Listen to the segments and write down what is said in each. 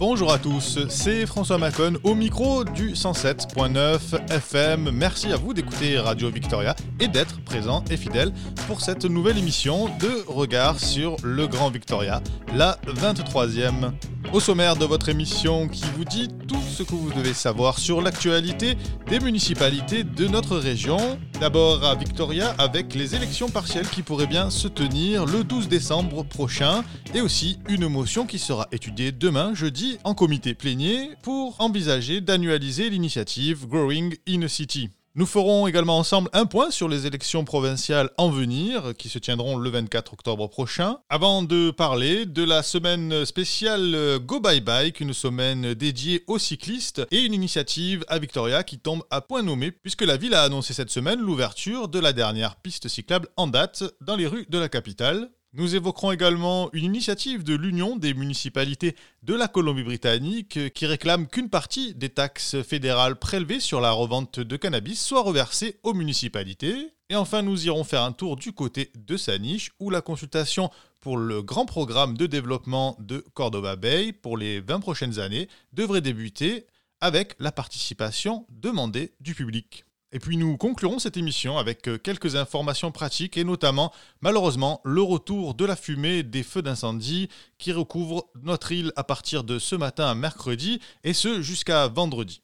Bonjour à tous, c'est François Macon au micro du 107.9 FM. Merci à vous d'écouter Radio Victoria et d'être présent et fidèle pour cette nouvelle émission de Regard sur le Grand Victoria, la 23e. Au sommaire de votre émission qui vous dit tout ce que vous devez savoir sur l'actualité des municipalités de notre région. D'abord à Victoria avec les élections partielles qui pourraient bien se tenir le 12 décembre prochain et aussi une motion qui sera étudiée demain jeudi en comité plénier pour envisager d'annualiser l'initiative Growing in a City. Nous ferons également ensemble un point sur les élections provinciales en venir, qui se tiendront le 24 octobre prochain, avant de parler de la semaine spéciale Go Bye Bike, une semaine dédiée aux cyclistes, et une initiative à Victoria qui tombe à point nommé, puisque la ville a annoncé cette semaine l'ouverture de la dernière piste cyclable en date dans les rues de la capitale. Nous évoquerons également une initiative de l'Union des municipalités de la Colombie-Britannique qui réclame qu'une partie des taxes fédérales prélevées sur la revente de cannabis soit reversée aux municipalités. Et enfin, nous irons faire un tour du côté de Saniche où la consultation pour le grand programme de développement de Cordova Bay pour les 20 prochaines années devrait débuter avec la participation demandée du public. Et puis nous conclurons cette émission avec euh, quelques informations pratiques et notamment malheureusement le retour de la fumée des feux d'incendie qui recouvrent notre île à partir de ce matin à mercredi et ce jusqu'à vendredi.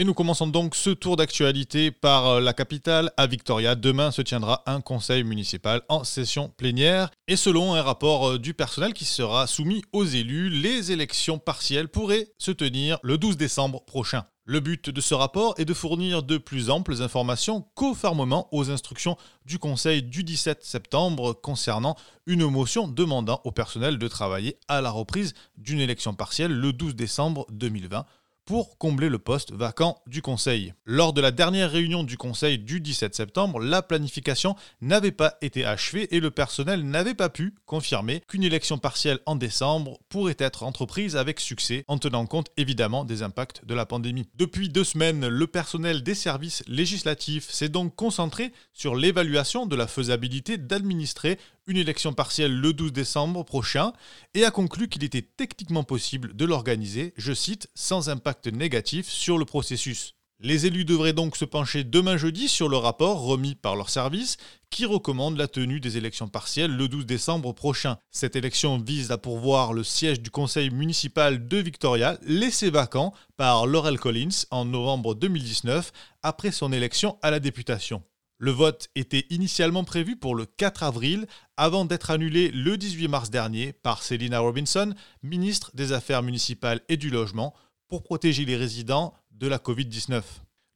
Et nous commençons donc ce tour d'actualité par euh, la capitale à Victoria. Demain se tiendra un conseil municipal en session plénière. Et selon un rapport euh, du personnel qui sera soumis aux élus, les élections partielles pourraient se tenir le 12 décembre prochain. Le but de ce rapport est de fournir de plus amples informations conformément aux instructions du Conseil du 17 septembre concernant une motion demandant au personnel de travailler à la reprise d'une élection partielle le 12 décembre 2020 pour combler le poste vacant du Conseil. Lors de la dernière réunion du Conseil du 17 septembre, la planification n'avait pas été achevée et le personnel n'avait pas pu confirmer qu'une élection partielle en décembre pourrait être entreprise avec succès, en tenant compte évidemment des impacts de la pandémie. Depuis deux semaines, le personnel des services législatifs s'est donc concentré sur l'évaluation de la faisabilité d'administrer une élection partielle le 12 décembre prochain et a conclu qu'il était techniquement possible de l'organiser, je cite, sans impact négatif sur le processus. Les élus devraient donc se pencher demain jeudi sur le rapport remis par leur service qui recommande la tenue des élections partielles le 12 décembre prochain. Cette élection vise à pourvoir le siège du conseil municipal de Victoria laissé vacant par Laurel Collins en novembre 2019 après son élection à la députation. Le vote était initialement prévu pour le 4 avril, avant d'être annulé le 18 mars dernier par Selina Robinson, ministre des Affaires municipales et du Logement, pour protéger les résidents de la Covid-19.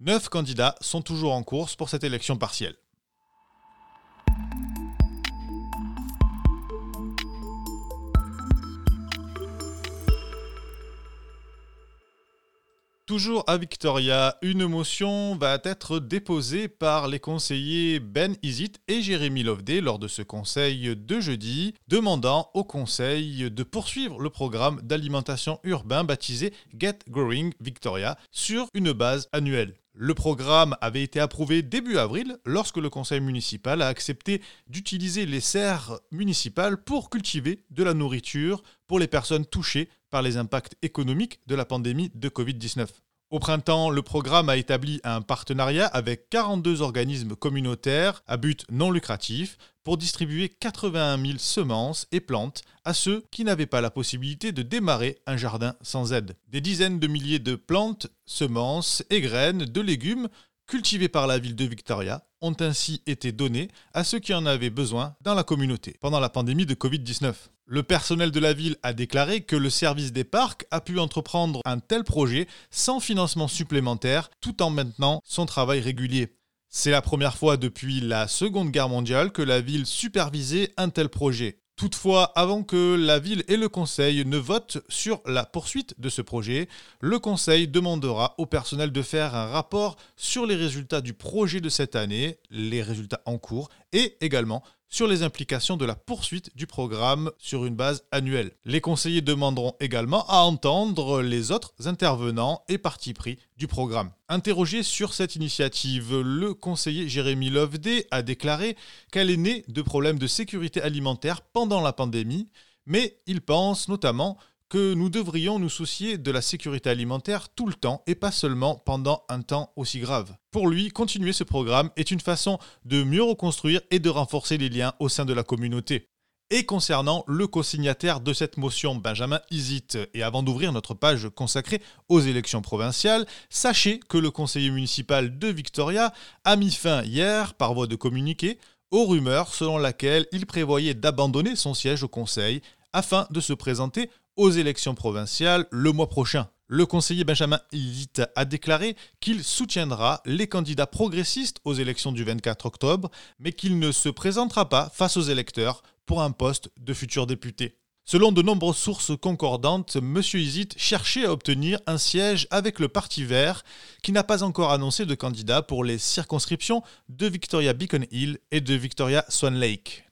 Neuf candidats sont toujours en course pour cette élection partielle. Toujours à Victoria, une motion va être déposée par les conseillers Ben Isit et Jérémy Loveday lors de ce conseil de jeudi, demandant au conseil de poursuivre le programme d'alimentation urbain baptisé Get Growing Victoria sur une base annuelle. Le programme avait été approuvé début avril lorsque le conseil municipal a accepté d'utiliser les serres municipales pour cultiver de la nourriture pour les personnes touchées par les impacts économiques de la pandémie de Covid-19. Au printemps, le programme a établi un partenariat avec 42 organismes communautaires à but non lucratif pour distribuer 81 000 semences et plantes à ceux qui n'avaient pas la possibilité de démarrer un jardin sans aide. Des dizaines de milliers de plantes, semences et graines de légumes cultivés par la ville de Victoria ont ainsi été donnés à ceux qui en avaient besoin dans la communauté pendant la pandémie de Covid-19. Le personnel de la ville a déclaré que le service des parcs a pu entreprendre un tel projet sans financement supplémentaire tout en maintenant son travail régulier. C'est la première fois depuis la Seconde Guerre mondiale que la ville supervisait un tel projet. Toutefois, avant que la ville et le conseil ne votent sur la poursuite de ce projet, le conseil demandera au personnel de faire un rapport sur les résultats du projet de cette année, les résultats en cours, et également sur les implications de la poursuite du programme sur une base annuelle. Les conseillers demanderont également à entendre les autres intervenants et partis pris du programme. Interrogé sur cette initiative, le conseiller Jérémy Loveday a déclaré qu'elle est née de problèmes de sécurité alimentaire pendant la pandémie, mais il pense notamment que nous devrions nous soucier de la sécurité alimentaire tout le temps et pas seulement pendant un temps aussi grave. Pour lui, continuer ce programme est une façon de mieux reconstruire et de renforcer les liens au sein de la communauté. Et concernant le co-signataire de cette motion, Benjamin Isit, et avant d'ouvrir notre page consacrée aux élections provinciales, sachez que le conseiller municipal de Victoria a mis fin hier, par voie de communiqué, aux rumeurs selon laquelle il prévoyait d'abandonner son siège au conseil afin de se présenter aux élections provinciales le mois prochain. Le conseiller Benjamin Ilit a déclaré qu'il soutiendra les candidats progressistes aux élections du 24 octobre, mais qu'il ne se présentera pas face aux électeurs pour un poste de futur député. Selon de nombreuses sources concordantes, M. Isit cherchait à obtenir un siège avec le Parti vert, qui n'a pas encore annoncé de candidat pour les circonscriptions de Victoria Beacon Hill et de Victoria Swan Lake.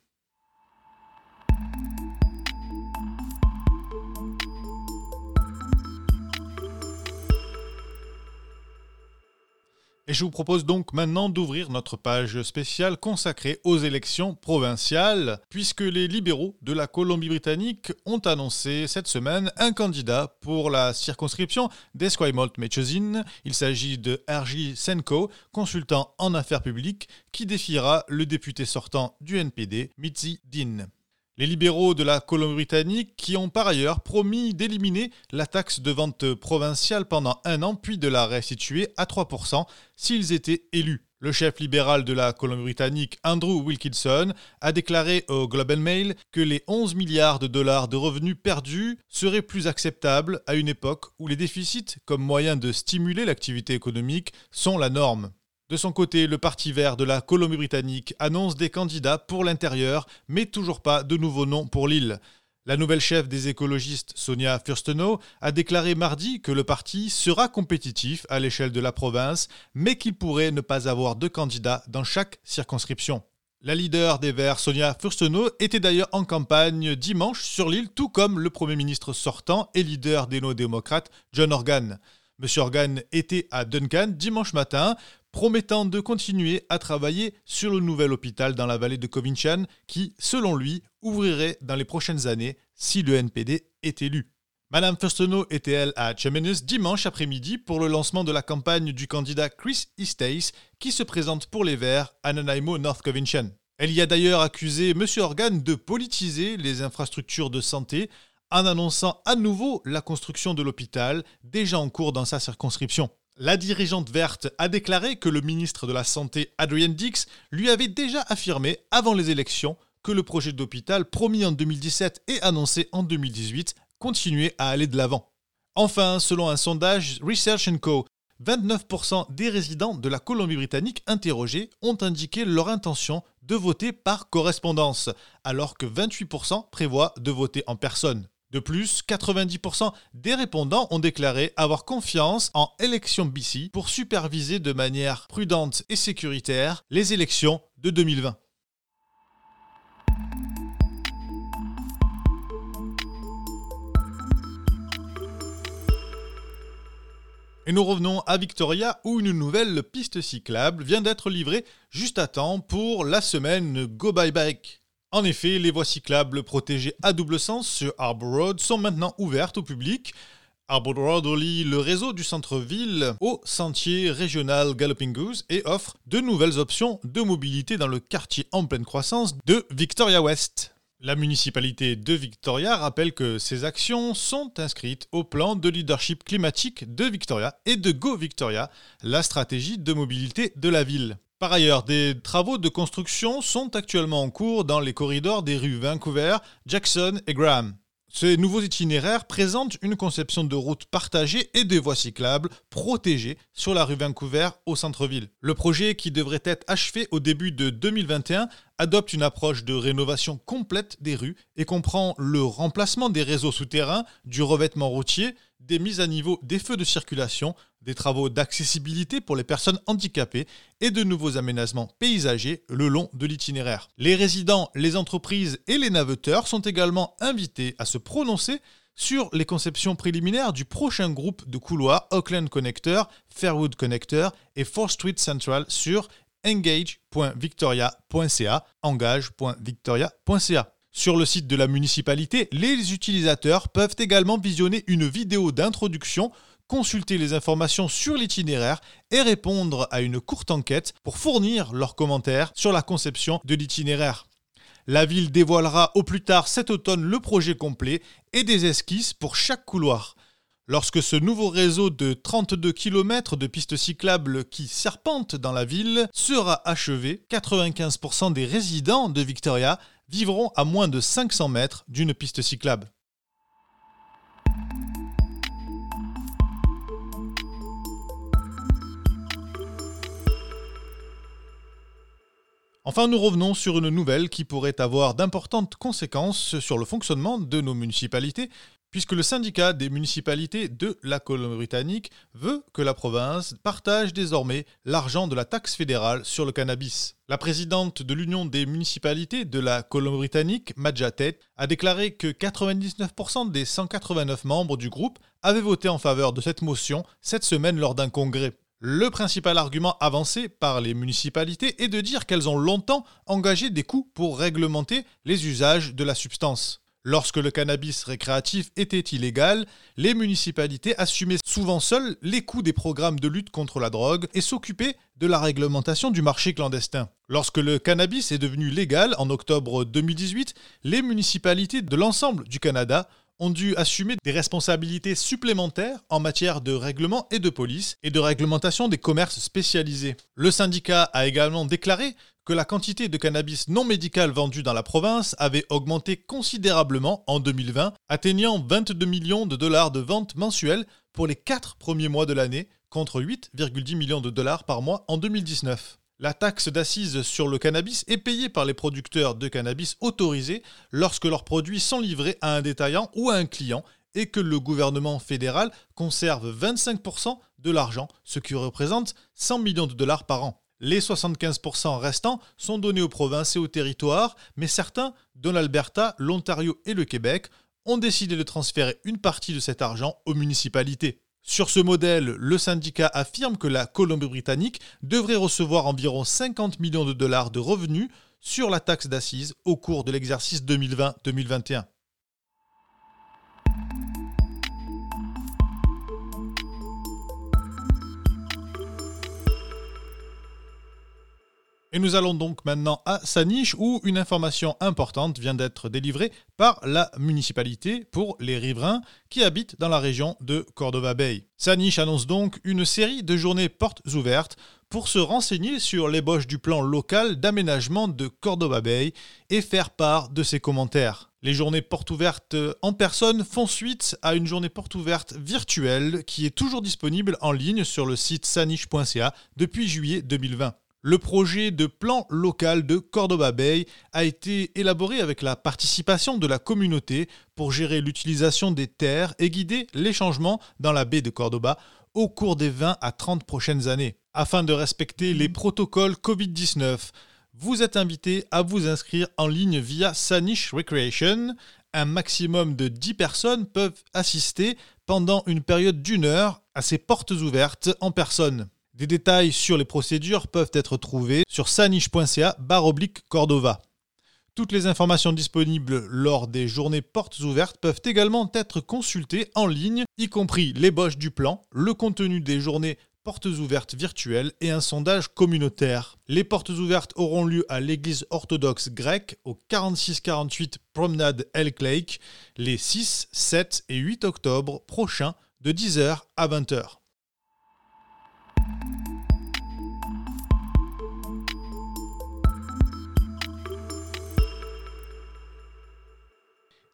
Et je vous propose donc maintenant d'ouvrir notre page spéciale consacrée aux élections provinciales, puisque les libéraux de la Colombie-Britannique ont annoncé cette semaine un candidat pour la circonscription d'Esquimalt-Mechosin. Il s'agit de R.J. Senko, consultant en affaires publiques, qui défiera le député sortant du NPD, Mitzi Dean. Les libéraux de la Colombie-Britannique qui ont par ailleurs promis d'éliminer la taxe de vente provinciale pendant un an puis de la restituer à 3% s'ils étaient élus. Le chef libéral de la Colombie-Britannique, Andrew Wilkinson, a déclaré au Global Mail que les 11 milliards de dollars de revenus perdus seraient plus acceptables à une époque où les déficits, comme moyen de stimuler l'activité économique, sont la norme. De son côté, le Parti vert de la Colombie-Britannique annonce des candidats pour l'intérieur, mais toujours pas de nouveaux noms pour l'île. La nouvelle chef des écologistes, Sonia Furstenau, a déclaré mardi que le parti sera compétitif à l'échelle de la province, mais qu'il pourrait ne pas avoir de candidats dans chaque circonscription. La leader des Verts, Sonia Furstenau, était d'ailleurs en campagne dimanche sur l'île, tout comme le Premier ministre sortant et leader des néo-démocrates, John Organ. M. Organ était à Duncan dimanche matin promettant de continuer à travailler sur le nouvel hôpital dans la vallée de Covinchan qui, selon lui, ouvrirait dans les prochaines années si le NPD est élu. Madame Furstenau était elle à Chemenus dimanche après-midi pour le lancement de la campagne du candidat Chris Eastace qui se présente pour les Verts à Nanaimo, North Covinchan. Elle y a d'ailleurs accusé M. Organ de politiser les infrastructures de santé en annonçant à nouveau la construction de l'hôpital déjà en cours dans sa circonscription. La dirigeante verte a déclaré que le ministre de la Santé, Adrian Dix, lui avait déjà affirmé avant les élections que le projet d'hôpital promis en 2017 et annoncé en 2018 continuait à aller de l'avant. Enfin, selon un sondage Research Co, 29% des résidents de la Colombie-Britannique interrogés ont indiqué leur intention de voter par correspondance, alors que 28% prévoient de voter en personne. De plus, 90% des répondants ont déclaré avoir confiance en Élections BC pour superviser de manière prudente et sécuritaire les élections de 2020. Et nous revenons à Victoria où une nouvelle piste cyclable vient d'être livrée juste à temps pour la semaine Go Bye Bike. En effet, les voies cyclables protégées à double sens sur Harbour Road sont maintenant ouvertes au public. Harbour Road relie le réseau du centre-ville au sentier régional Galloping Goose et offre de nouvelles options de mobilité dans le quartier en pleine croissance de Victoria West. La municipalité de Victoria rappelle que ces actions sont inscrites au plan de leadership climatique de Victoria et de Go Victoria, la stratégie de mobilité de la ville. Par ailleurs, des travaux de construction sont actuellement en cours dans les corridors des rues Vancouver, Jackson et Graham. Ces nouveaux itinéraires présentent une conception de route partagée et des voies cyclables protégées sur la rue Vancouver au centre-ville. Le projet, qui devrait être achevé au début de 2021, adopte une approche de rénovation complète des rues et comprend le remplacement des réseaux souterrains, du revêtement routier, des mises à niveau des feux de circulation, des travaux d'accessibilité pour les personnes handicapées et de nouveaux aménagements paysagers le long de l'itinéraire. Les résidents, les entreprises et les naveteurs sont également invités à se prononcer sur les conceptions préliminaires du prochain groupe de couloirs Auckland Connector, Fairwood Connector et 4 Street Central sur engage.victoria.ca, engage.victoria.ca. Sur le site de la municipalité, les utilisateurs peuvent également visionner une vidéo d'introduction, consulter les informations sur l'itinéraire et répondre à une courte enquête pour fournir leurs commentaires sur la conception de l'itinéraire. La ville dévoilera au plus tard cet automne le projet complet et des esquisses pour chaque couloir. Lorsque ce nouveau réseau de 32 km de pistes cyclables qui serpentent dans la ville sera achevé, 95% des résidents de Victoria vivront à moins de 500 mètres d'une piste cyclable. Enfin, nous revenons sur une nouvelle qui pourrait avoir d'importantes conséquences sur le fonctionnement de nos municipalités, puisque le syndicat des municipalités de la Colombie-Britannique veut que la province partage désormais l'argent de la taxe fédérale sur le cannabis. La présidente de l'Union des municipalités de la Colombie-Britannique, Madja Tate, a déclaré que 99% des 189 membres du groupe avaient voté en faveur de cette motion cette semaine lors d'un congrès. Le principal argument avancé par les municipalités est de dire qu'elles ont longtemps engagé des coûts pour réglementer les usages de la substance. Lorsque le cannabis récréatif était illégal, les municipalités assumaient souvent seules les coûts des programmes de lutte contre la drogue et s'occupaient de la réglementation du marché clandestin. Lorsque le cannabis est devenu légal en octobre 2018, les municipalités de l'ensemble du Canada ont dû assumer des responsabilités supplémentaires en matière de règlement et de police et de réglementation des commerces spécialisés. Le syndicat a également déclaré que la quantité de cannabis non médical vendu dans la province avait augmenté considérablement en 2020, atteignant 22 millions de dollars de ventes mensuelles pour les 4 premiers mois de l'année, contre 8,10 millions de dollars par mois en 2019. La taxe d'assises sur le cannabis est payée par les producteurs de cannabis autorisés lorsque leurs produits sont livrés à un détaillant ou à un client et que le gouvernement fédéral conserve 25% de l'argent, ce qui représente 100 millions de dollars par an. Les 75% restants sont donnés aux provinces et aux territoires, mais certains, dont l'Alberta, l'Ontario et le Québec, ont décidé de transférer une partie de cet argent aux municipalités. Sur ce modèle, le syndicat affirme que la Colombie-Britannique devrait recevoir environ 50 millions de dollars de revenus sur la taxe d'assises au cours de l'exercice 2020-2021. Et nous allons donc maintenant à Saniche où une information importante vient d'être délivrée par la municipalité pour les riverains qui habitent dans la région de Cordova Bay. Saniche annonce donc une série de journées portes ouvertes pour se renseigner sur l'ébauche du plan local d'aménagement de Cordova Bay et faire part de ses commentaires. Les journées portes ouvertes en personne font suite à une journée porte ouverte virtuelle qui est toujours disponible en ligne sur le site saniche.ca depuis juillet 2020. Le projet de plan local de Cordoba Bay a été élaboré avec la participation de la communauté pour gérer l'utilisation des terres et guider les changements dans la baie de Cordoba au cours des 20 à 30 prochaines années. Afin de respecter les protocoles Covid-19, vous êtes invité à vous inscrire en ligne via Sanish Recreation. Un maximum de 10 personnes peuvent assister pendant une période d'une heure à ces portes ouvertes en personne. Des détails sur les procédures peuvent être trouvés sur saniche.ca oblique Cordova. Toutes les informations disponibles lors des journées portes ouvertes peuvent également être consultées en ligne, y compris l'ébauche du plan, le contenu des journées portes ouvertes virtuelles et un sondage communautaire. Les portes ouvertes auront lieu à l'église orthodoxe grecque au 4648 Promenade El Lake les 6, 7 et 8 octobre prochains de 10h à 20h.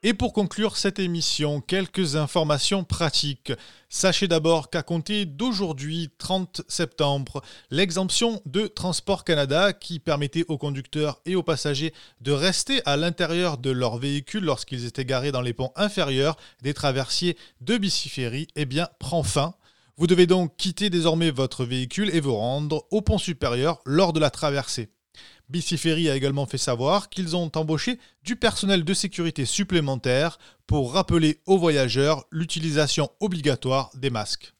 Et pour conclure cette émission, quelques informations pratiques. Sachez d'abord qu'à compter d'aujourd'hui, 30 septembre, l'exemption de Transport Canada qui permettait aux conducteurs et aux passagers de rester à l'intérieur de leur véhicule lorsqu'ils étaient garés dans les ponts inférieurs des traversiers de Biciféry, eh bien, prend fin. Vous devez donc quitter désormais votre véhicule et vous rendre au pont supérieur lors de la traversée. BC a également fait savoir qu'ils ont embauché du personnel de sécurité supplémentaire pour rappeler aux voyageurs l'utilisation obligatoire des masques.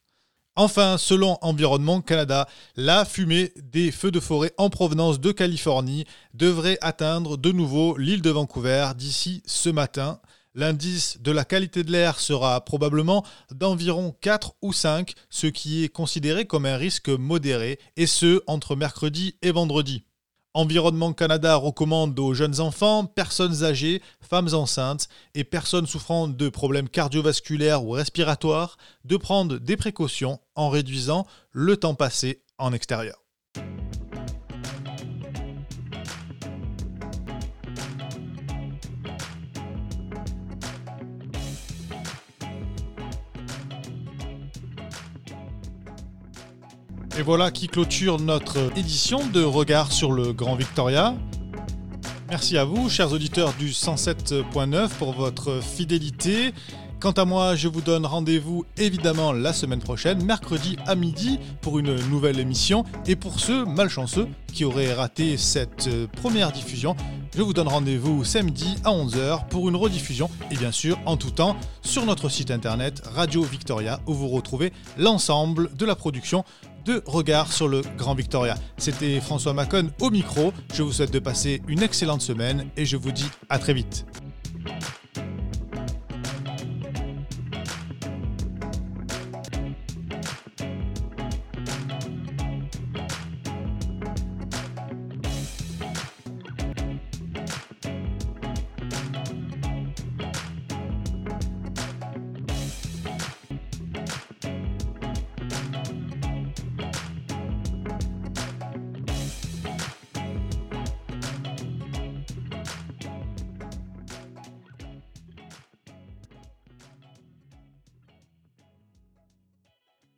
Enfin, selon Environnement Canada, la fumée des feux de forêt en provenance de Californie devrait atteindre de nouveau l'île de Vancouver d'ici ce matin. L'indice de la qualité de l'air sera probablement d'environ 4 ou 5, ce qui est considéré comme un risque modéré, et ce entre mercredi et vendredi. Environnement Canada recommande aux jeunes enfants, personnes âgées, femmes enceintes et personnes souffrant de problèmes cardiovasculaires ou respiratoires de prendre des précautions en réduisant le temps passé en extérieur. Et voilà qui clôture notre édition de Regard sur le Grand Victoria. Merci à vous, chers auditeurs du 107.9, pour votre fidélité. Quant à moi, je vous donne rendez-vous évidemment la semaine prochaine, mercredi à midi, pour une nouvelle émission. Et pour ceux malchanceux qui auraient raté cette euh, première diffusion, je vous donne rendez-vous samedi à 11h pour une rediffusion et bien sûr en tout temps sur notre site internet Radio Victoria où vous retrouvez l'ensemble de la production de regard sur le Grand Victoria. C'était François Macon au micro. Je vous souhaite de passer une excellente semaine et je vous dis à très vite.